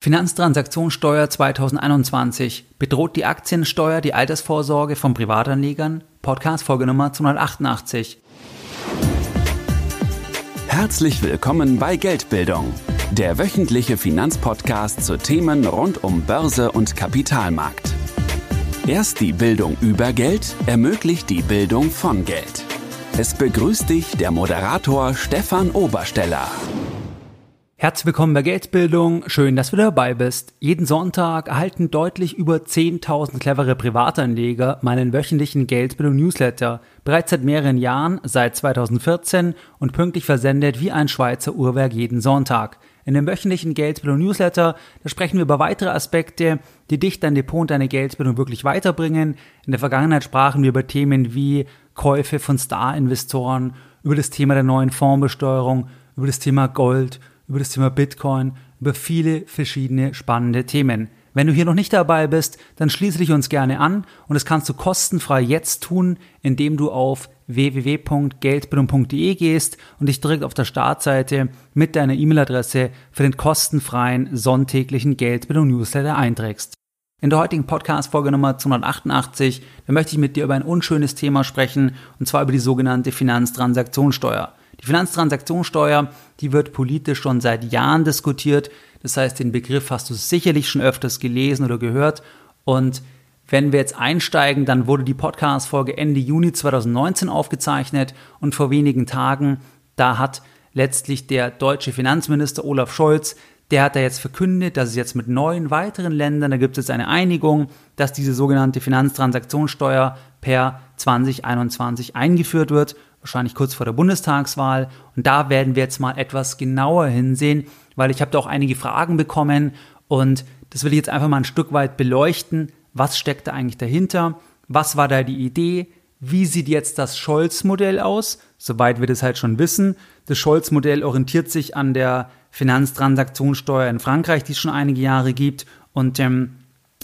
Finanztransaktionssteuer 2021 bedroht die Aktiensteuer die Altersvorsorge von Privatanlegern? Podcast Folge Nummer 288. Herzlich willkommen bei Geldbildung, der wöchentliche Finanzpodcast zu Themen rund um Börse und Kapitalmarkt. Erst die Bildung über Geld ermöglicht die Bildung von Geld. Es begrüßt dich der Moderator Stefan Obersteller. Herzlich willkommen bei Geldbildung. Schön, dass du dabei bist. Jeden Sonntag erhalten deutlich über 10.000 clevere Privatanleger meinen wöchentlichen Geldbildung-Newsletter. Bereits seit mehreren Jahren, seit 2014 und pünktlich versendet wie ein Schweizer Uhrwerk jeden Sonntag. In dem wöchentlichen Geldbildung-Newsletter, da sprechen wir über weitere Aspekte, die dich, dein Depot und deine Geldbildung wirklich weiterbringen. In der Vergangenheit sprachen wir über Themen wie Käufe von Star-Investoren, über das Thema der neuen Fondsbesteuerung, über das Thema Gold, über das Thema Bitcoin, über viele verschiedene spannende Themen. Wenn du hier noch nicht dabei bist, dann schließe dich uns gerne an und das kannst du kostenfrei jetzt tun, indem du auf www.geldbildung.de gehst und dich direkt auf der Startseite mit deiner E-Mail-Adresse für den kostenfreien sonntäglichen Geldbildung-Newsletter einträgst. In der heutigen Podcast-Folge Nummer 288, da möchte ich mit dir über ein unschönes Thema sprechen, und zwar über die sogenannte Finanztransaktionssteuer. Die Finanztransaktionssteuer, die wird politisch schon seit Jahren diskutiert. Das heißt, den Begriff hast du sicherlich schon öfters gelesen oder gehört. Und wenn wir jetzt einsteigen, dann wurde die Podcast-Folge Ende Juni 2019 aufgezeichnet und vor wenigen Tagen, da hat letztlich der deutsche Finanzminister Olaf Scholz, der hat da jetzt verkündet, dass es jetzt mit neun weiteren Ländern, da gibt es jetzt eine Einigung, dass diese sogenannte Finanztransaktionssteuer per 2021 eingeführt wird wahrscheinlich kurz vor der Bundestagswahl. Und da werden wir jetzt mal etwas genauer hinsehen, weil ich habe da auch einige Fragen bekommen und das will ich jetzt einfach mal ein Stück weit beleuchten. Was steckt da eigentlich dahinter? Was war da die Idee? Wie sieht jetzt das Scholz-Modell aus? Soweit wir das halt schon wissen. Das Scholz-Modell orientiert sich an der Finanztransaktionssteuer in Frankreich, die es schon einige Jahre gibt. Und ähm,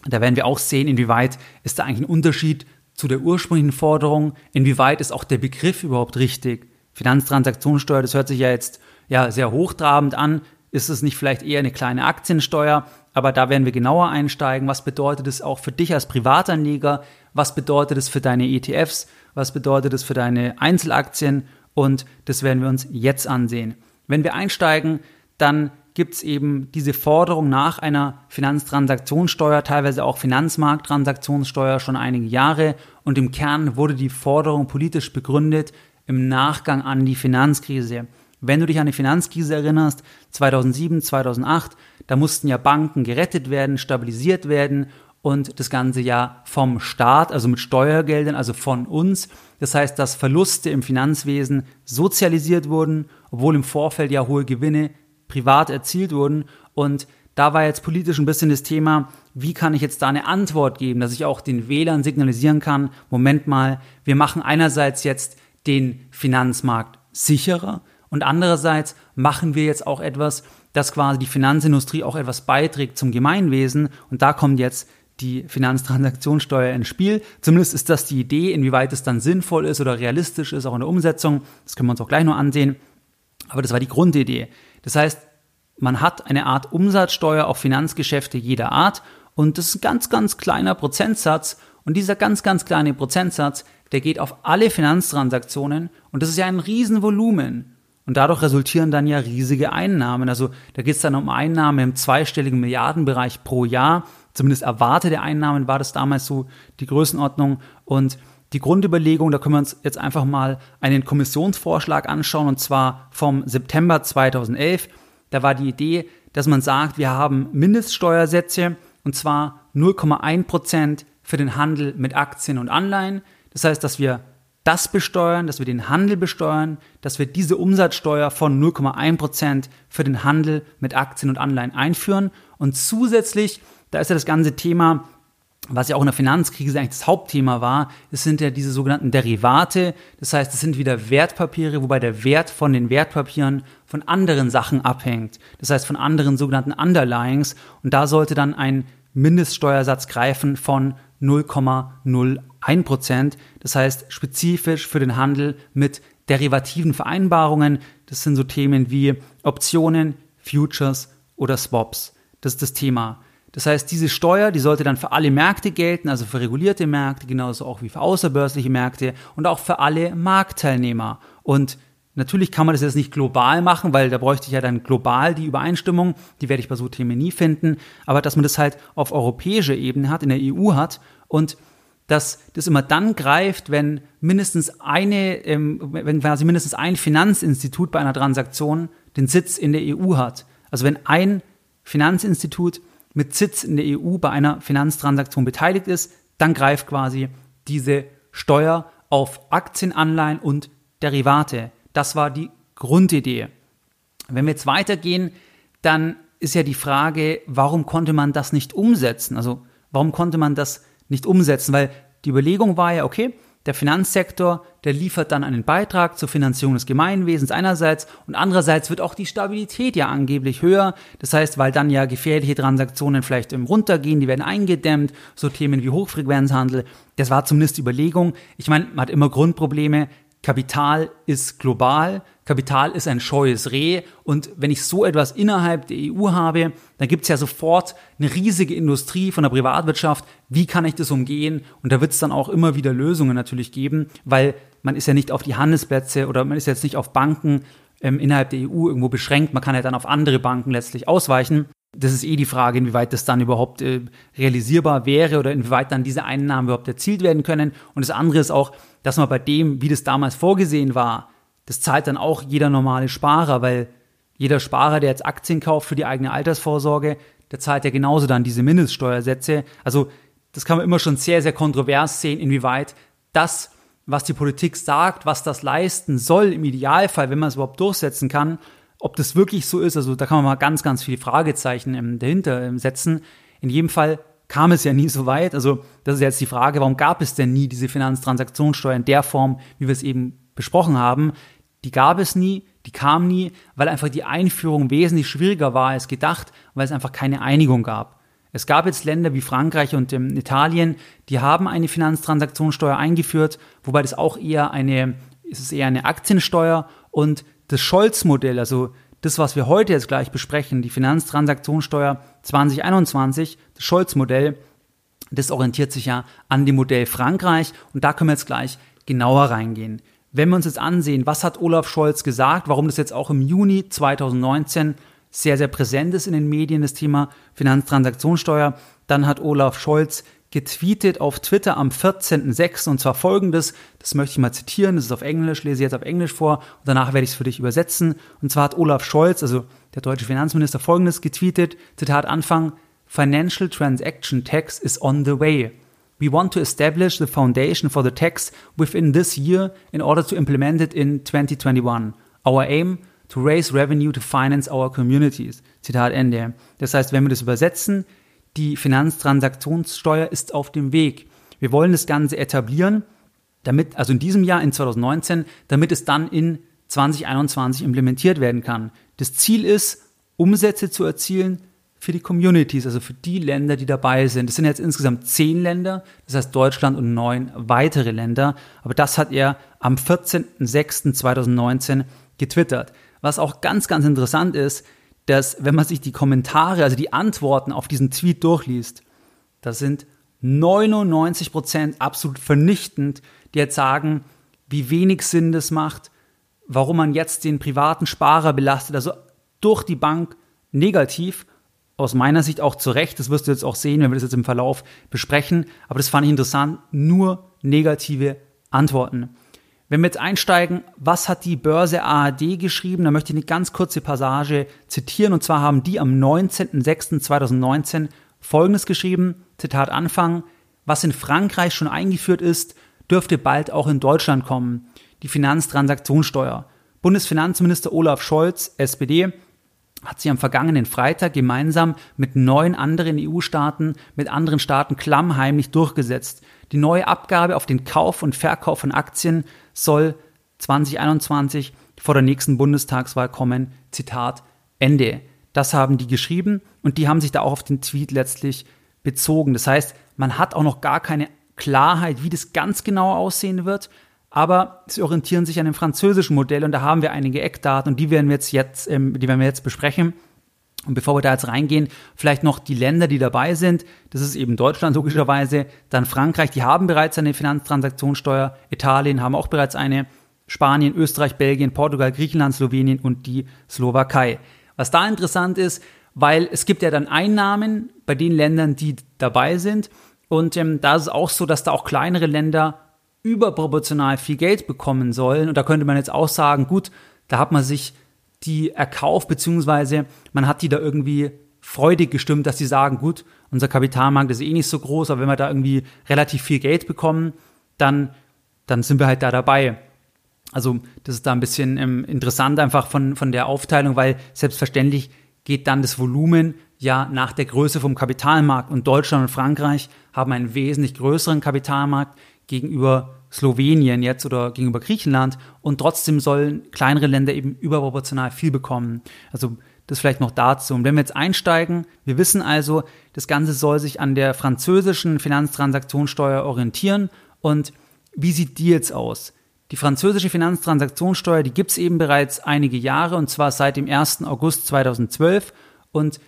da werden wir auch sehen, inwieweit ist da eigentlich ein Unterschied zu der ursprünglichen Forderung, inwieweit ist auch der Begriff überhaupt richtig? Finanztransaktionssteuer, das hört sich ja jetzt ja sehr hochtrabend an. Ist es nicht vielleicht eher eine kleine Aktiensteuer? Aber da werden wir genauer einsteigen. Was bedeutet es auch für dich als Privatanleger? Was bedeutet es für deine ETFs? Was bedeutet es für deine Einzelaktien? Und das werden wir uns jetzt ansehen. Wenn wir einsteigen, dann gibt es eben diese Forderung nach einer Finanztransaktionssteuer, teilweise auch Finanzmarkttransaktionssteuer schon einige Jahre. Und im Kern wurde die Forderung politisch begründet im Nachgang an die Finanzkrise. Wenn du dich an die Finanzkrise erinnerst, 2007, 2008, da mussten ja Banken gerettet werden, stabilisiert werden und das Ganze ja vom Staat, also mit Steuergeldern, also von uns. Das heißt, dass Verluste im Finanzwesen sozialisiert wurden, obwohl im Vorfeld ja hohe Gewinne privat erzielt wurden. Und da war jetzt politisch ein bisschen das Thema, wie kann ich jetzt da eine Antwort geben, dass ich auch den Wählern signalisieren kann, Moment mal, wir machen einerseits jetzt den Finanzmarkt sicherer und andererseits machen wir jetzt auch etwas, dass quasi die Finanzindustrie auch etwas beiträgt zum Gemeinwesen und da kommt jetzt die Finanztransaktionssteuer ins Spiel. Zumindest ist das die Idee, inwieweit es dann sinnvoll ist oder realistisch ist, auch in der Umsetzung. Das können wir uns auch gleich noch ansehen. Aber das war die Grundidee. Das heißt, man hat eine Art Umsatzsteuer auf Finanzgeschäfte jeder Art und das ist ein ganz, ganz kleiner Prozentsatz und dieser ganz, ganz kleine Prozentsatz, der geht auf alle Finanztransaktionen und das ist ja ein Riesenvolumen. Und dadurch resultieren dann ja riesige Einnahmen. Also da geht es dann um Einnahmen im zweistelligen Milliardenbereich pro Jahr. Zumindest erwartete Einnahmen war das damals so die Größenordnung. Und die Grundüberlegung, da können wir uns jetzt einfach mal einen Kommissionsvorschlag anschauen, und zwar vom September 2011. Da war die Idee, dass man sagt, wir haben Mindeststeuersätze, und zwar 0,1 Prozent für den Handel mit Aktien und Anleihen. Das heißt, dass wir das besteuern, dass wir den Handel besteuern, dass wir diese Umsatzsteuer von 0,1 Prozent für den Handel mit Aktien und Anleihen einführen. Und zusätzlich, da ist ja das ganze Thema was ja auch in der Finanzkrise eigentlich das Hauptthema war, es sind ja diese sogenannten Derivate. Das heißt, es sind wieder Wertpapiere, wobei der Wert von den Wertpapieren von anderen Sachen abhängt. Das heißt, von anderen sogenannten Underlyings. Und da sollte dann ein Mindeststeuersatz greifen von 0,01 Prozent. Das heißt, spezifisch für den Handel mit derivativen Vereinbarungen. Das sind so Themen wie Optionen, Futures oder Swaps. Das ist das Thema. Das heißt, diese Steuer, die sollte dann für alle Märkte gelten, also für regulierte Märkte, genauso auch wie für außerbörsliche Märkte und auch für alle Marktteilnehmer. Und natürlich kann man das jetzt nicht global machen, weil da bräuchte ich ja dann global die Übereinstimmung, die werde ich bei so Themen nie finden, aber dass man das halt auf europäischer Ebene hat, in der EU hat und dass das immer dann greift, wenn mindestens eine, ähm, wenn quasi mindestens ein Finanzinstitut bei einer Transaktion den Sitz in der EU hat. Also wenn ein Finanzinstitut mit Sitz in der EU bei einer Finanztransaktion beteiligt ist, dann greift quasi diese Steuer auf Aktienanleihen und Derivate. Das war die Grundidee. Wenn wir jetzt weitergehen, dann ist ja die Frage, warum konnte man das nicht umsetzen? Also warum konnte man das nicht umsetzen? Weil die Überlegung war ja, okay, der Finanzsektor, der liefert dann einen Beitrag zur Finanzierung des Gemeinwesens einerseits und andererseits wird auch die Stabilität ja angeblich höher. Das heißt, weil dann ja gefährliche Transaktionen vielleicht runtergehen, die werden eingedämmt, so Themen wie Hochfrequenzhandel. Das war zumindest Überlegung. Ich meine, man hat immer Grundprobleme. Kapital ist global, Kapital ist ein scheues Reh und wenn ich so etwas innerhalb der EU habe, dann gibt es ja sofort eine riesige Industrie von der Privatwirtschaft. Wie kann ich das umgehen? Und da wird es dann auch immer wieder Lösungen natürlich geben, weil man ist ja nicht auf die Handelsplätze oder man ist jetzt nicht auf Banken ähm, innerhalb der EU irgendwo beschränkt. Man kann ja dann auf andere Banken letztlich ausweichen. Das ist eh die Frage, inwieweit das dann überhaupt äh, realisierbar wäre oder inwieweit dann diese Einnahmen überhaupt erzielt werden können. Und das andere ist auch, dass man bei dem, wie das damals vorgesehen war, das zahlt dann auch jeder normale Sparer, weil jeder Sparer, der jetzt Aktien kauft für die eigene Altersvorsorge, der zahlt ja genauso dann diese Mindeststeuersätze. Also das kann man immer schon sehr, sehr kontrovers sehen, inwieweit das, was die Politik sagt, was das leisten soll, im Idealfall, wenn man es überhaupt durchsetzen kann, ob das wirklich so ist, also da kann man mal ganz, ganz viele Fragezeichen dahinter ähm, setzen. In jedem Fall kam es ja nie so weit. Also das ist jetzt die Frage, warum gab es denn nie diese Finanztransaktionssteuer in der Form, wie wir es eben besprochen haben? Die gab es nie, die kam nie, weil einfach die Einführung wesentlich schwieriger war als gedacht, weil es einfach keine Einigung gab. Es gab jetzt Länder wie Frankreich und ähm, Italien, die haben eine Finanztransaktionssteuer eingeführt, wobei das auch eher eine, ist es eher eine Aktiensteuer und das Scholz-Modell, also das, was wir heute jetzt gleich besprechen, die Finanztransaktionssteuer 2021, das Scholz-Modell, das orientiert sich ja an dem Modell Frankreich und da können wir jetzt gleich genauer reingehen. Wenn wir uns jetzt ansehen, was hat Olaf Scholz gesagt, warum das jetzt auch im Juni 2019 sehr, sehr präsent ist in den Medien, das Thema Finanztransaktionssteuer, dann hat Olaf Scholz getweetet auf Twitter am 14.06. und zwar folgendes, das möchte ich mal zitieren, das ist auf Englisch, lese jetzt auf Englisch vor und danach werde ich es für dich übersetzen. Und zwar hat Olaf Scholz, also der deutsche Finanzminister, folgendes getweetet, Zitat Anfang, Financial Transaction Tax is on the way. We want to establish the foundation for the tax within this year in order to implement it in 2021. Our aim to raise revenue to finance our communities. Zitat Ende. Das heißt, wenn wir das übersetzen, die Finanztransaktionssteuer ist auf dem Weg. Wir wollen das Ganze etablieren, damit, also in diesem Jahr, in 2019, damit es dann in 2021 implementiert werden kann. Das Ziel ist, Umsätze zu erzielen für die Communities, also für die Länder, die dabei sind. Es sind jetzt insgesamt zehn Länder, das heißt Deutschland und neun weitere Länder. Aber das hat er am 14.06.2019 getwittert. Was auch ganz, ganz interessant ist, dass wenn man sich die Kommentare, also die Antworten auf diesen Tweet durchliest, da sind 99 Prozent absolut vernichtend, die jetzt sagen, wie wenig Sinn das macht, warum man jetzt den privaten Sparer belastet, also durch die Bank negativ. Aus meiner Sicht auch zu Recht, das wirst du jetzt auch sehen, wenn wir das jetzt im Verlauf besprechen. Aber das fand ich interessant, nur negative Antworten. Wenn wir jetzt einsteigen, was hat die Börse ARD geschrieben? Da möchte ich eine ganz kurze Passage zitieren. Und zwar haben die am 19.06.2019 Folgendes geschrieben. Zitat Anfang. Was in Frankreich schon eingeführt ist, dürfte bald auch in Deutschland kommen. Die Finanztransaktionssteuer. Bundesfinanzminister Olaf Scholz, SPD, hat sie am vergangenen Freitag gemeinsam mit neun anderen EU-Staaten, mit anderen Staaten klammheimlich durchgesetzt. Die neue Abgabe auf den Kauf und Verkauf von Aktien soll 2021 vor der nächsten Bundestagswahl kommen. Zitat Ende. Das haben die geschrieben und die haben sich da auch auf den Tweet letztlich bezogen. Das heißt, man hat auch noch gar keine Klarheit, wie das ganz genau aussehen wird, aber sie orientieren sich an dem französischen Modell und da haben wir einige Eckdaten und die werden wir jetzt, jetzt ähm, die werden wir jetzt besprechen. Und bevor wir da jetzt reingehen, vielleicht noch die Länder, die dabei sind. Das ist eben Deutschland logischerweise, dann Frankreich, die haben bereits eine Finanztransaktionssteuer, Italien haben auch bereits eine, Spanien, Österreich, Belgien, Portugal, Griechenland, Slowenien und die Slowakei. Was da interessant ist, weil es gibt ja dann Einnahmen bei den Ländern, die dabei sind. Und ähm, da ist es auch so, dass da auch kleinere Länder überproportional viel Geld bekommen sollen. Und da könnte man jetzt auch sagen, gut, da hat man sich die erkauft, beziehungsweise man hat die da irgendwie freudig gestimmt, dass sie sagen, gut, unser Kapitalmarkt ist eh nicht so groß, aber wenn wir da irgendwie relativ viel Geld bekommen, dann, dann sind wir halt da dabei. Also das ist da ein bisschen ähm, interessant einfach von, von der Aufteilung, weil selbstverständlich geht dann das Volumen ja nach der Größe vom Kapitalmarkt und Deutschland und Frankreich haben einen wesentlich größeren Kapitalmarkt gegenüber Slowenien jetzt oder gegenüber Griechenland und trotzdem sollen kleinere Länder eben überproportional viel bekommen. Also das vielleicht noch dazu. Und wenn wir jetzt einsteigen, wir wissen also, das Ganze soll sich an der französischen Finanztransaktionssteuer orientieren. Und wie sieht die jetzt aus? Die französische Finanztransaktionssteuer, die gibt es eben bereits einige Jahre und zwar seit dem 1. August 2012 und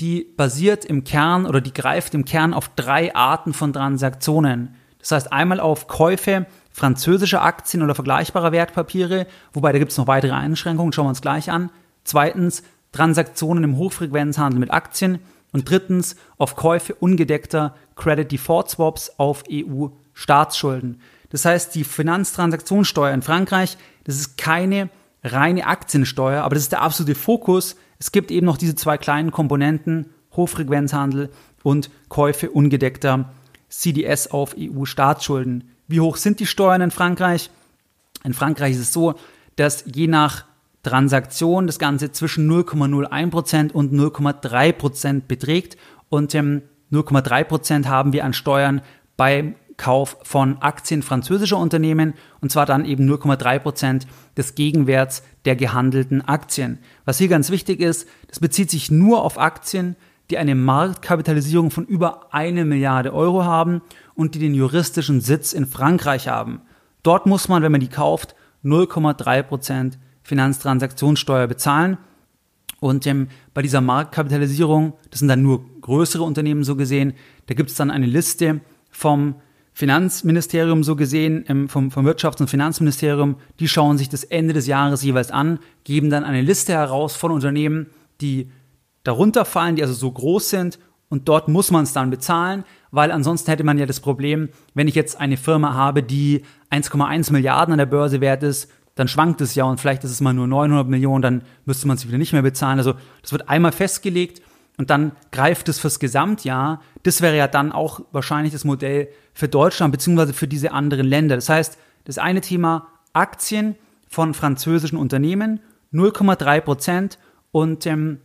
die basiert im Kern oder die greift im Kern auf drei Arten von Transaktionen. Das heißt einmal auf Käufe französischer Aktien oder vergleichbarer Wertpapiere, wobei da gibt es noch weitere Einschränkungen, schauen wir uns gleich an. Zweitens Transaktionen im Hochfrequenzhandel mit Aktien und drittens auf Käufe ungedeckter Credit Default Swaps auf EU-Staatsschulden. Das heißt, die Finanztransaktionssteuer in Frankreich, das ist keine reine Aktiensteuer, aber das ist der absolute Fokus. Es gibt eben noch diese zwei kleinen Komponenten, Hochfrequenzhandel und Käufe ungedeckter CDS auf EU-Staatsschulden. Wie hoch sind die Steuern in Frankreich? In Frankreich ist es so, dass je nach Transaktion das Ganze zwischen 0,01% und 0,3% beträgt und ähm, 0,3% haben wir an Steuern beim Kauf von Aktien französischer Unternehmen und zwar dann eben 0,3% des Gegenwerts der gehandelten Aktien. Was hier ganz wichtig ist, das bezieht sich nur auf Aktien, die eine Marktkapitalisierung von über eine Milliarde Euro haben und die den juristischen Sitz in Frankreich haben. Dort muss man, wenn man die kauft, 0,3% Finanztransaktionssteuer bezahlen. Und ähm, bei dieser Marktkapitalisierung, das sind dann nur größere Unternehmen so gesehen, da gibt es dann eine Liste vom Finanzministerium so gesehen, ähm, vom, vom Wirtschafts- und Finanzministerium, die schauen sich das Ende des Jahres jeweils an, geben dann eine Liste heraus von Unternehmen, die darunter fallen, die also so groß sind und dort muss man es dann bezahlen, weil ansonsten hätte man ja das Problem, wenn ich jetzt eine Firma habe, die 1,1 Milliarden an der Börse wert ist, dann schwankt es ja und vielleicht ist es mal nur 900 Millionen, dann müsste man es wieder nicht mehr bezahlen. Also das wird einmal festgelegt und dann greift es fürs Gesamtjahr. Das wäre ja dann auch wahrscheinlich das Modell für Deutschland beziehungsweise für diese anderen Länder. Das heißt, das eine Thema Aktien von französischen Unternehmen 0,3 Prozent und ähm,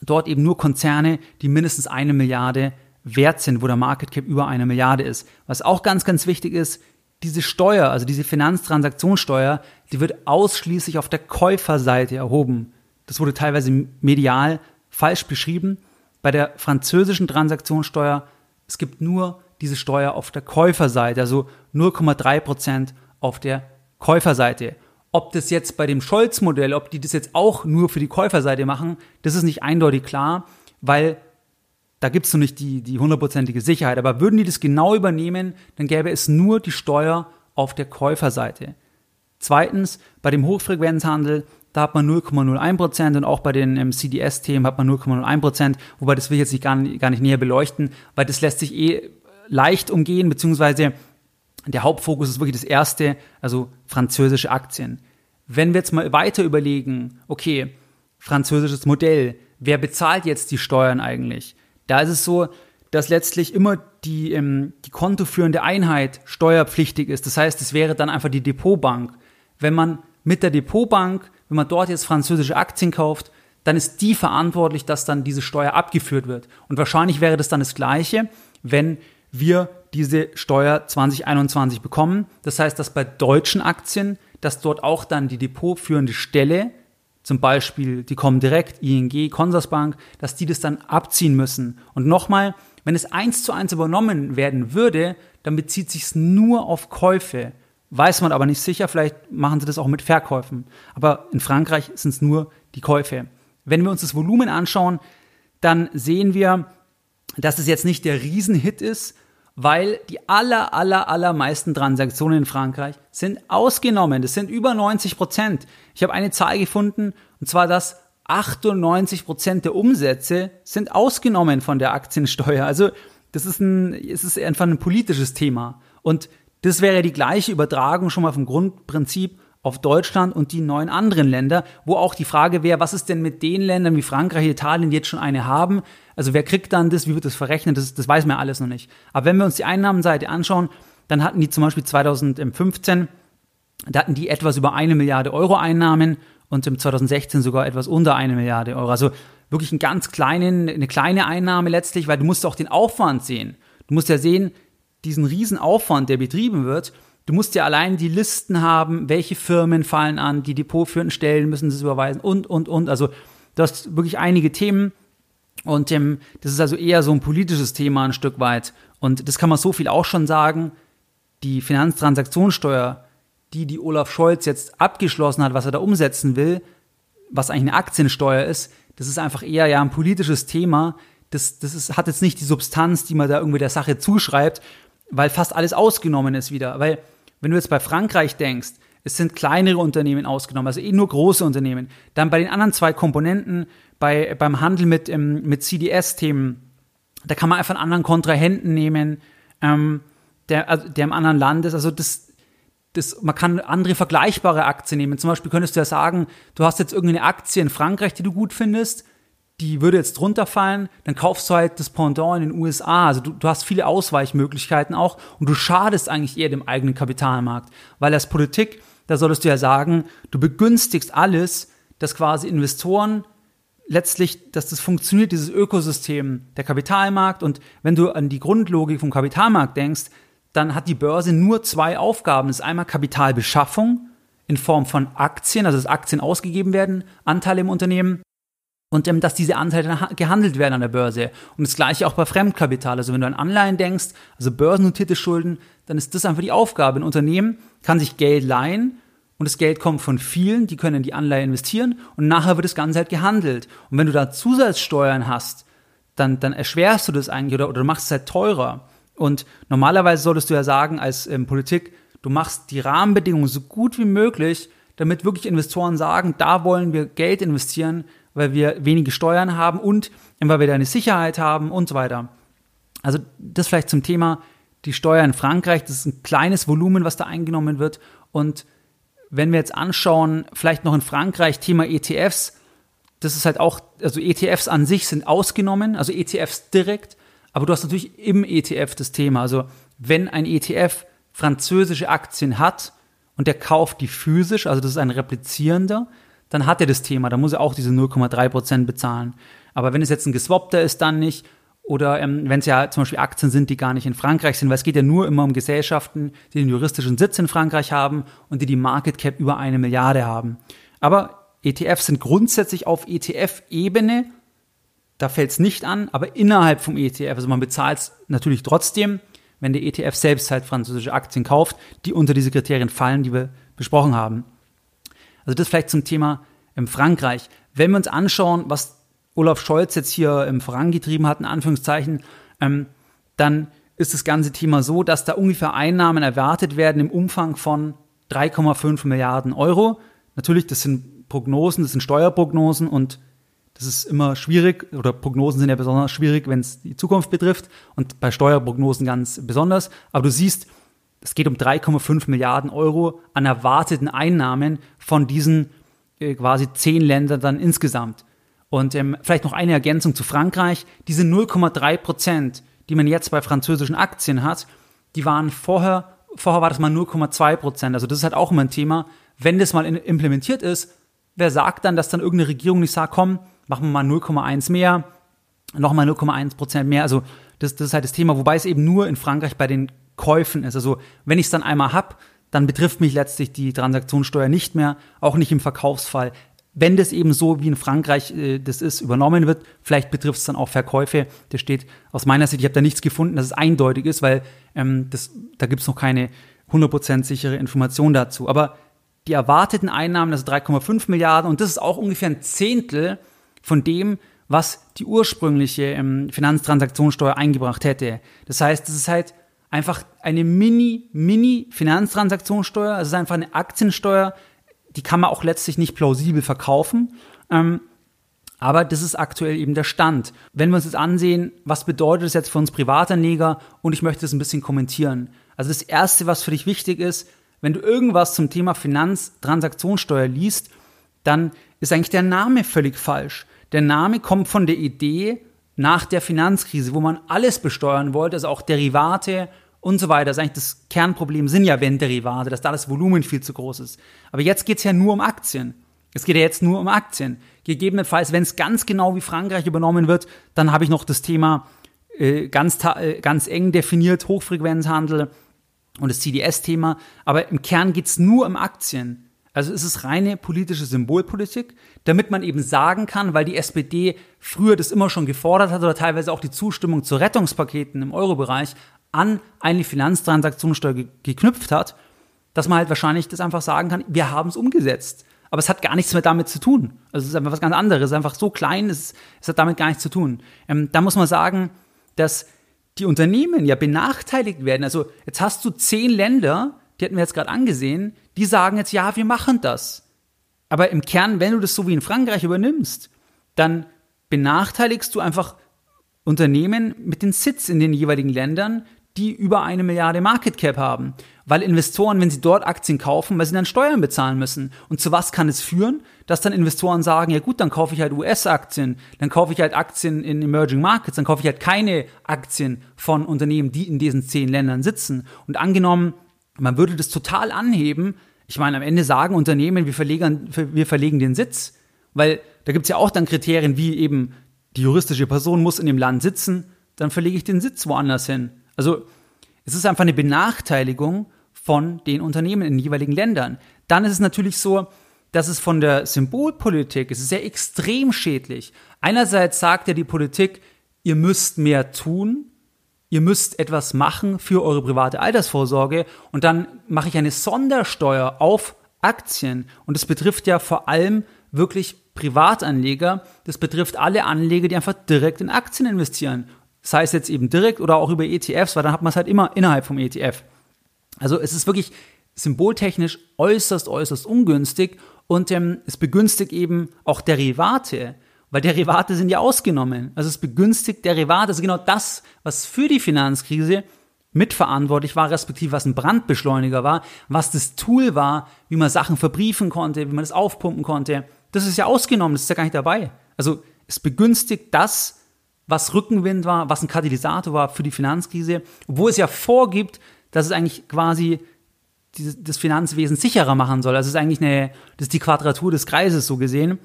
dort eben nur Konzerne, die mindestens eine Milliarde wert sind, wo der Market Cap über eine Milliarde ist. Was auch ganz, ganz wichtig ist, diese Steuer, also diese Finanztransaktionssteuer, die wird ausschließlich auf der Käuferseite erhoben. Das wurde teilweise medial falsch beschrieben. Bei der französischen Transaktionssteuer, es gibt nur diese Steuer auf der Käuferseite, also 0,3 Prozent auf der Käuferseite. Ob das jetzt bei dem Scholz-Modell, ob die das jetzt auch nur für die Käuferseite machen, das ist nicht eindeutig klar, weil da gibt es noch nicht die, die hundertprozentige Sicherheit. Aber würden die das genau übernehmen, dann gäbe es nur die Steuer auf der Käuferseite. Zweitens, bei dem Hochfrequenzhandel, da hat man 0,01% und auch bei den ähm, CDS-Themen hat man 0,01%, wobei das will ich jetzt nicht gar, gar nicht näher beleuchten, weil das lässt sich eh leicht umgehen, beziehungsweise der Hauptfokus ist wirklich das erste, also französische Aktien. Wenn wir jetzt mal weiter überlegen, okay, französisches Modell, wer bezahlt jetzt die Steuern eigentlich? Da ist es so, dass letztlich immer die, ähm, die kontoführende Einheit steuerpflichtig ist. Das heißt, es wäre dann einfach die Depotbank. Wenn man mit der Depotbank, wenn man dort jetzt französische Aktien kauft, dann ist die verantwortlich, dass dann diese Steuer abgeführt wird. Und wahrscheinlich wäre das dann das Gleiche, wenn wir diese Steuer 2021 bekommen. Das heißt, dass bei deutschen Aktien, dass dort auch dann die depotführende Stelle, zum Beispiel die kommen direkt, ING, Consorsbank, dass die das dann abziehen müssen. Und nochmal, wenn es eins zu eins übernommen werden würde, dann bezieht sich es nur auf Käufe. Weiß man aber nicht sicher, vielleicht machen sie das auch mit Verkäufen. Aber in Frankreich sind es nur die Käufe. Wenn wir uns das Volumen anschauen, dann sehen wir, dass es jetzt nicht der Riesenhit ist, weil die aller, aller, allermeisten Transaktionen in Frankreich sind ausgenommen. Das sind über 90 Prozent. Ich habe eine Zahl gefunden, und zwar, dass 98 Prozent der Umsätze sind ausgenommen von der Aktiensteuer. Also das ist ein, es ist einfach ein politisches Thema. Und das wäre die gleiche Übertragung schon mal vom Grundprinzip auf Deutschland und die neun anderen Länder, wo auch die Frage wäre, was ist denn mit den Ländern wie Frankreich, Italien, die jetzt schon eine haben? Also wer kriegt dann das, wie wird das verrechnet? Das, das weiß man ja alles noch nicht. Aber wenn wir uns die Einnahmenseite anschauen, dann hatten die zum Beispiel 2015, da hatten die etwas über eine Milliarde Euro Einnahmen und im 2016 sogar etwas unter eine Milliarde Euro. Also wirklich einen ganz kleinen, eine kleine Einnahme letztlich, weil du musst auch den Aufwand sehen. Du musst ja sehen, diesen riesen Aufwand, der betrieben wird, Du musst ja allein die Listen haben, welche Firmen fallen an, die depotführenden Stellen müssen das überweisen und, und, und. Also du hast wirklich einige Themen und ähm, das ist also eher so ein politisches Thema ein Stück weit. Und das kann man so viel auch schon sagen. Die Finanztransaktionssteuer, die die Olaf Scholz jetzt abgeschlossen hat, was er da umsetzen will, was eigentlich eine Aktiensteuer ist, das ist einfach eher ja ein politisches Thema. Das, das ist, hat jetzt nicht die Substanz, die man da irgendwie der Sache zuschreibt, weil fast alles ausgenommen ist wieder. Weil, wenn du jetzt bei Frankreich denkst, es sind kleinere Unternehmen ausgenommen, also eh nur große Unternehmen. Dann bei den anderen zwei Komponenten, bei, beim Handel mit, ähm, mit CDS-Themen, da kann man einfach einen anderen Kontrahenten nehmen, ähm, der, also der im anderen Land ist. Also das, das, man kann andere vergleichbare Aktien nehmen. Zum Beispiel könntest du ja sagen, du hast jetzt irgendeine Aktie in Frankreich, die du gut findest, die würde jetzt drunter fallen, dann kaufst du halt das Pendant in den USA. Also du, du hast viele Ausweichmöglichkeiten auch und du schadest eigentlich eher dem eigenen Kapitalmarkt. Weil als Politik, da solltest du ja sagen, du begünstigst alles, dass quasi Investoren letztlich, dass das funktioniert, dieses Ökosystem, der Kapitalmarkt. Und wenn du an die Grundlogik vom Kapitalmarkt denkst, dann hat die Börse nur zwei Aufgaben. Das ist einmal Kapitalbeschaffung in Form von Aktien, also dass Aktien ausgegeben werden, Anteile im Unternehmen und dass diese Anteile dann gehandelt werden an der Börse. Und das gleiche auch bei Fremdkapital. Also wenn du an Anleihen denkst, also börsennotierte Schulden, dann ist das einfach die Aufgabe. Ein Unternehmen kann sich Geld leihen und das Geld kommt von vielen, die können in die Anleihe investieren und nachher wird das Ganze halt gehandelt. Und wenn du da Zusatzsteuern hast, dann, dann erschwerst du das eigentlich oder, oder du machst es halt teurer. Und normalerweise solltest du ja sagen als ähm, Politik, du machst die Rahmenbedingungen so gut wie möglich, damit wirklich Investoren sagen, da wollen wir Geld investieren, weil wir wenige Steuern haben und weil wir da eine Sicherheit haben und so weiter. Also das vielleicht zum Thema die Steuer in Frankreich. Das ist ein kleines Volumen, was da eingenommen wird. Und wenn wir jetzt anschauen, vielleicht noch in Frankreich Thema ETFs, das ist halt auch, also ETFs an sich sind ausgenommen, also ETFs direkt, aber du hast natürlich im ETF das Thema. Also wenn ein ETF französische Aktien hat und der kauft die physisch, also das ist ein replizierender, dann hat er das Thema, dann muss er auch diese 0,3% bezahlen. Aber wenn es jetzt ein geswappter ist, dann nicht. Oder ähm, wenn es ja zum Beispiel Aktien sind, die gar nicht in Frankreich sind, weil es geht ja nur immer um Gesellschaften, die den juristischen Sitz in Frankreich haben und die die Market Cap über eine Milliarde haben. Aber ETFs sind grundsätzlich auf ETF-Ebene, da fällt es nicht an, aber innerhalb vom ETF, also man bezahlt es natürlich trotzdem, wenn der ETF selbst halt französische Aktien kauft, die unter diese Kriterien fallen, die wir besprochen haben. Also das vielleicht zum Thema ähm, Frankreich. Wenn wir uns anschauen, was Olaf Scholz jetzt hier ähm, vorangetrieben hat, in Anführungszeichen, ähm, dann ist das ganze Thema so, dass da ungefähr Einnahmen erwartet werden im Umfang von 3,5 Milliarden Euro. Natürlich, das sind Prognosen, das sind Steuerprognosen und das ist immer schwierig oder Prognosen sind ja besonders schwierig, wenn es die Zukunft betrifft und bei Steuerprognosen ganz besonders. Aber du siehst, es geht um 3,5 Milliarden Euro an erwarteten Einnahmen von diesen äh, quasi zehn Ländern dann insgesamt. Und ähm, vielleicht noch eine Ergänzung zu Frankreich. Diese 0,3 Prozent, die man jetzt bei französischen Aktien hat, die waren vorher, vorher war das mal 0,2 Prozent. Also das ist halt auch immer ein Thema. Wenn das mal in, implementiert ist, wer sagt dann, dass dann irgendeine Regierung nicht sagt, komm, machen wir mal 0,1 mehr, nochmal 0,1 Prozent mehr. Also das, das ist halt das Thema, wobei es eben nur in Frankreich bei den Käufen ist. Also wenn ich es dann einmal habe, dann betrifft mich letztlich die Transaktionssteuer nicht mehr, auch nicht im Verkaufsfall. Wenn das eben so wie in Frankreich äh, das ist, übernommen wird, vielleicht betrifft es dann auch Verkäufe. Das steht aus meiner Sicht, ich habe da nichts gefunden, dass es eindeutig ist, weil ähm, das, da gibt es noch keine 100% sichere Information dazu. Aber die erwarteten Einnahmen, das also 3,5 Milliarden, und das ist auch ungefähr ein Zehntel von dem, was die ursprüngliche ähm, Finanztransaktionssteuer eingebracht hätte. Das heißt, es ist halt einfach eine Mini, Mini-Finanztransaktionssteuer, also es ist einfach eine Aktiensteuer, die kann man auch letztlich nicht plausibel verkaufen. Ähm, aber das ist aktuell eben der Stand. Wenn wir uns jetzt ansehen, was bedeutet das jetzt für uns Privatanleger und ich möchte das ein bisschen kommentieren. Also das Erste, was für dich wichtig ist, wenn du irgendwas zum Thema Finanztransaktionssteuer liest, dann ist eigentlich der Name völlig falsch. Der Name kommt von der Idee nach der Finanzkrise, wo man alles besteuern wollte, also auch Derivate und so weiter. Das ist eigentlich das Kernproblem sind ja wenn Derivate, dass da das Volumen viel zu groß ist. Aber jetzt geht's ja nur um Aktien. Es geht ja jetzt nur um Aktien. Gegebenenfalls, wenn es ganz genau wie Frankreich übernommen wird, dann habe ich noch das Thema äh, ganz, äh, ganz eng definiert, Hochfrequenzhandel und das CDS-Thema. Aber im Kern geht es nur um Aktien. Also es ist reine politische Symbolpolitik, damit man eben sagen kann, weil die SPD früher das immer schon gefordert hat oder teilweise auch die Zustimmung zu Rettungspaketen im Eurobereich an eine Finanztransaktionssteuer ge geknüpft hat, dass man halt wahrscheinlich das einfach sagen kann, wir haben es umgesetzt aber es hat gar nichts mehr damit zu tun. Also es ist einfach was ganz anderes, es ist einfach so klein, es, es hat damit gar nichts zu tun. Ähm, da muss man sagen, dass die Unternehmen ja benachteiligt werden. Also jetzt hast du zehn Länder, die hatten wir jetzt gerade angesehen, die sagen jetzt, ja, wir machen das. Aber im Kern, wenn du das so wie in Frankreich übernimmst, dann benachteiligst du einfach Unternehmen mit den Sitz in den jeweiligen Ländern, die über eine Milliarde Market Cap haben. Weil Investoren, wenn sie dort Aktien kaufen, weil sie dann Steuern bezahlen müssen. Und zu was kann es führen? Dass dann Investoren sagen, ja gut, dann kaufe ich halt US-Aktien, dann kaufe ich halt Aktien in Emerging Markets, dann kaufe ich halt keine Aktien von Unternehmen, die in diesen zehn Ländern sitzen. Und angenommen, man würde das total anheben, ich meine, am Ende sagen Unternehmen, wir verlegen, wir verlegen den Sitz, weil da gibt es ja auch dann Kriterien wie eben, die juristische Person muss in dem Land sitzen, dann verlege ich den Sitz woanders hin. Also es ist einfach eine Benachteiligung von den Unternehmen in den jeweiligen Ländern. Dann ist es natürlich so, dass es von der Symbolpolitik, es ist ja extrem schädlich. Einerseits sagt ja die Politik, ihr müsst mehr tun, ihr müsst etwas machen für eure private Altersvorsorge und dann mache ich eine Sondersteuer auf Aktien und das betrifft ja vor allem wirklich Privatanleger, das betrifft alle Anleger, die einfach direkt in Aktien investieren sei es jetzt eben direkt oder auch über ETFs, weil dann hat man es halt immer innerhalb vom ETF. Also es ist wirklich symboltechnisch äußerst, äußerst ungünstig und ähm, es begünstigt eben auch Derivate, weil Derivate sind ja ausgenommen. Also es begünstigt Derivate, also genau das, was für die Finanzkrise mitverantwortlich war, respektive was ein Brandbeschleuniger war, was das Tool war, wie man Sachen verbriefen konnte, wie man das aufpumpen konnte. Das ist ja ausgenommen, das ist ja gar nicht dabei. Also es begünstigt das, was Rückenwind war, was ein Katalysator war für die Finanzkrise, wo es ja vorgibt, dass es eigentlich quasi das Finanzwesen sicherer machen soll. Das ist eigentlich eine, das ist die Quadratur des Kreises so gesehen.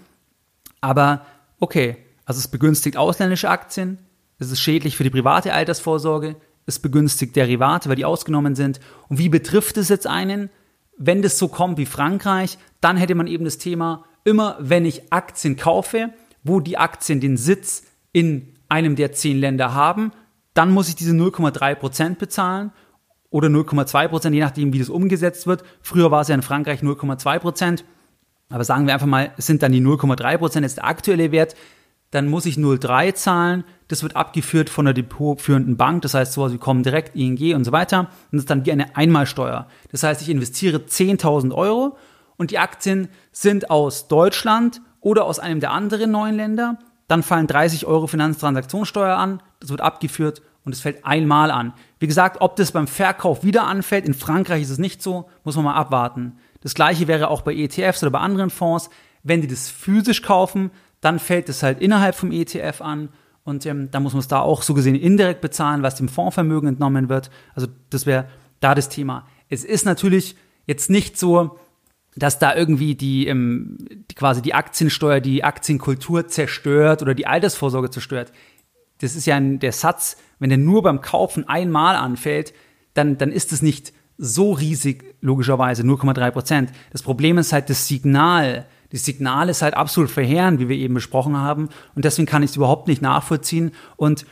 Aber okay, also es begünstigt ausländische Aktien, es ist schädlich für die private Altersvorsorge, es begünstigt Derivate, weil die ausgenommen sind. Und wie betrifft es jetzt einen? Wenn das so kommt wie Frankreich, dann hätte man eben das Thema, immer wenn ich Aktien kaufe, wo die Aktien den Sitz in einem der zehn Länder haben, dann muss ich diese 0,3 Prozent bezahlen oder 0,2 Prozent, je nachdem, wie das umgesetzt wird. Früher war es ja in Frankreich 0,2 Prozent. Aber sagen wir einfach mal, es sind dann die 0,3 Prozent, jetzt der aktuelle Wert. Dann muss ich 0,3 zahlen. Das wird abgeführt von der depotführenden Bank. Das heißt, sowas wie kommen direkt, ING und so weiter. Und das ist dann wie eine Einmalsteuer. Das heißt, ich investiere 10.000 Euro und die Aktien sind aus Deutschland oder aus einem der anderen neuen Länder dann fallen 30 Euro Finanztransaktionssteuer an, das wird abgeführt und es fällt einmal an. Wie gesagt, ob das beim Verkauf wieder anfällt, in Frankreich ist es nicht so, muss man mal abwarten. Das gleiche wäre auch bei ETFs oder bei anderen Fonds. Wenn die das physisch kaufen, dann fällt es halt innerhalb vom ETF an und ähm, dann muss man es da auch so gesehen indirekt bezahlen, was dem Fondsvermögen entnommen wird. Also das wäre da das Thema. Es ist natürlich jetzt nicht so, dass da irgendwie die, ähm, die quasi die Aktiensteuer die Aktienkultur zerstört oder die Altersvorsorge zerstört. Das ist ja ein, der Satz, wenn der nur beim Kaufen einmal anfällt, dann, dann ist es nicht so riesig, logischerweise, 0,3 Prozent. Das Problem ist halt das Signal. Das Signal ist halt absolut verheerend, wie wir eben besprochen haben. Und deswegen kann ich es überhaupt nicht nachvollziehen. Und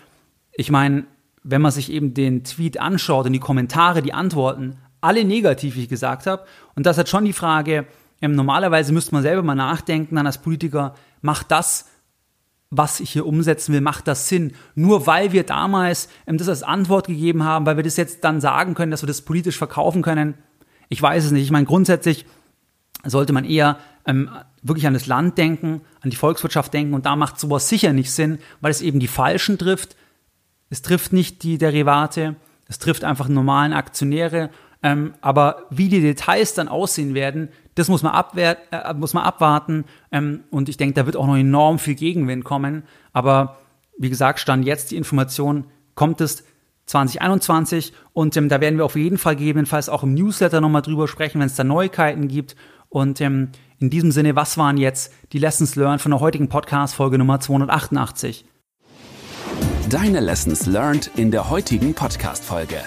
ich meine, wenn man sich eben den Tweet anschaut und die Kommentare, die Antworten, alle negativ, wie ich gesagt habe. Und das hat schon die Frage, ähm, normalerweise müsste man selber mal nachdenken, dann als Politiker, macht das, was ich hier umsetzen will, macht das Sinn? Nur weil wir damals ähm, das als Antwort gegeben haben, weil wir das jetzt dann sagen können, dass wir das politisch verkaufen können, ich weiß es nicht. Ich meine, grundsätzlich sollte man eher ähm, wirklich an das Land denken, an die Volkswirtschaft denken und da macht sowas sicher nicht Sinn, weil es eben die Falschen trifft. Es trifft nicht die Derivate, es trifft einfach normalen Aktionäre. Ähm, aber wie die Details dann aussehen werden, das muss man, abwehr, äh, muss man abwarten. Ähm, und ich denke, da wird auch noch enorm viel Gegenwind kommen. Aber wie gesagt, stand jetzt die Information, kommt es 2021 und ähm, da werden wir auf jeden Fall gegebenenfalls auch im Newsletter nochmal drüber sprechen, wenn es da Neuigkeiten gibt. Und ähm, in diesem Sinne, was waren jetzt die Lessons learned von der heutigen Podcast-Folge Nummer 288? Deine Lessons learned in der heutigen Podcast-Folge.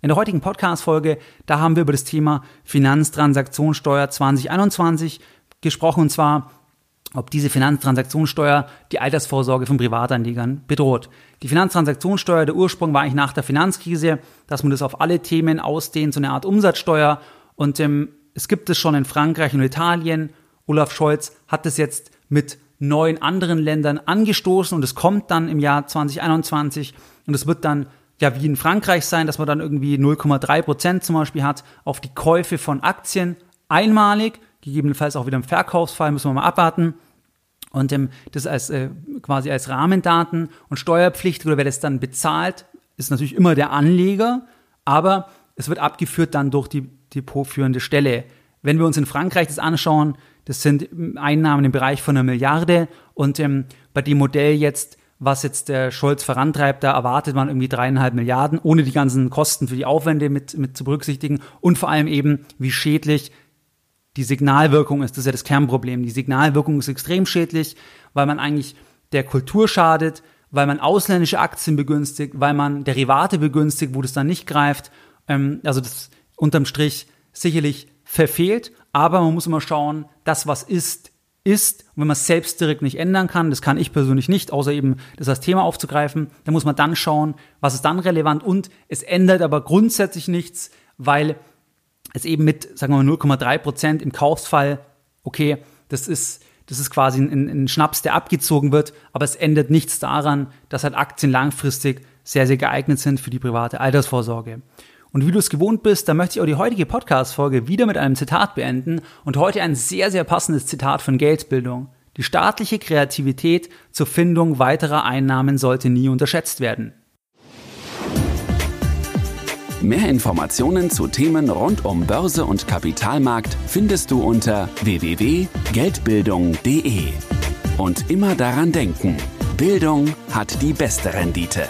In der heutigen Podcast-Folge, da haben wir über das Thema Finanztransaktionssteuer 2021 gesprochen und zwar ob diese Finanztransaktionssteuer die Altersvorsorge von Privatanlegern bedroht. Die Finanztransaktionssteuer, der Ursprung war eigentlich nach der Finanzkrise, dass man das auf alle Themen ausdehnt, so eine Art Umsatzsteuer. Und ähm, es gibt es schon in Frankreich und Italien. Olaf Scholz hat es jetzt mit neun anderen Ländern angestoßen und es kommt dann im Jahr 2021 und es wird dann ja wie in Frankreich sein, dass man dann irgendwie 0,3 Prozent zum Beispiel hat auf die Käufe von Aktien einmalig gegebenenfalls auch wieder im Verkaufsfall, müssen wir mal abwarten. Und ähm, das als äh, quasi als Rahmendaten und steuerpflichtig oder wer das dann bezahlt, ist natürlich immer der Anleger, aber es wird abgeführt dann durch die depotführende Stelle. Wenn wir uns in Frankreich das anschauen, das sind Einnahmen im Bereich von einer Milliarde und ähm, bei dem Modell jetzt, was jetzt der Scholz vorantreibt, da erwartet man irgendwie dreieinhalb Milliarden, ohne die ganzen Kosten für die Aufwände mit, mit zu berücksichtigen und vor allem eben, wie schädlich die Signalwirkung ist, das ist ja das Kernproblem. Die Signalwirkung ist extrem schädlich, weil man eigentlich der Kultur schadet, weil man ausländische Aktien begünstigt, weil man Derivate begünstigt, wo das dann nicht greift. Ähm, also das unterm Strich sicherlich verfehlt, aber man muss immer schauen, das was ist, ist. Und wenn man es selbst direkt nicht ändern kann, das kann ich persönlich nicht, außer eben das als Thema aufzugreifen, dann muss man dann schauen, was ist dann relevant und es ändert aber grundsätzlich nichts, weil es eben mit, sagen wir mal, 0,3 Prozent im Kaufsfall, okay, das ist, das ist quasi ein, ein, Schnaps, der abgezogen wird, aber es ändert nichts daran, dass halt Aktien langfristig sehr, sehr geeignet sind für die private Altersvorsorge. Und wie du es gewohnt bist, da möchte ich auch die heutige Podcast-Folge wieder mit einem Zitat beenden und heute ein sehr, sehr passendes Zitat von Geldbildung. Die staatliche Kreativität zur Findung weiterer Einnahmen sollte nie unterschätzt werden. Mehr Informationen zu Themen rund um Börse und Kapitalmarkt findest du unter www.geldbildung.de. Und immer daran denken, Bildung hat die beste Rendite.